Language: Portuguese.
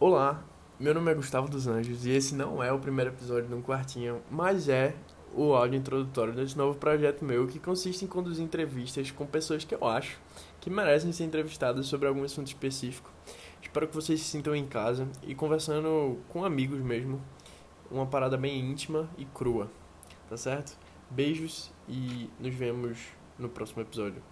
Olá, meu nome é Gustavo dos Anjos e esse não é o primeiro episódio de um quartinho, mas é o áudio introdutório desse novo projeto meu que consiste em conduzir entrevistas com pessoas que eu acho que merecem ser entrevistadas sobre algum assunto específico. Espero que vocês se sintam em casa e conversando com amigos mesmo, uma parada bem íntima e crua, tá certo? Beijos e nos vemos no próximo episódio.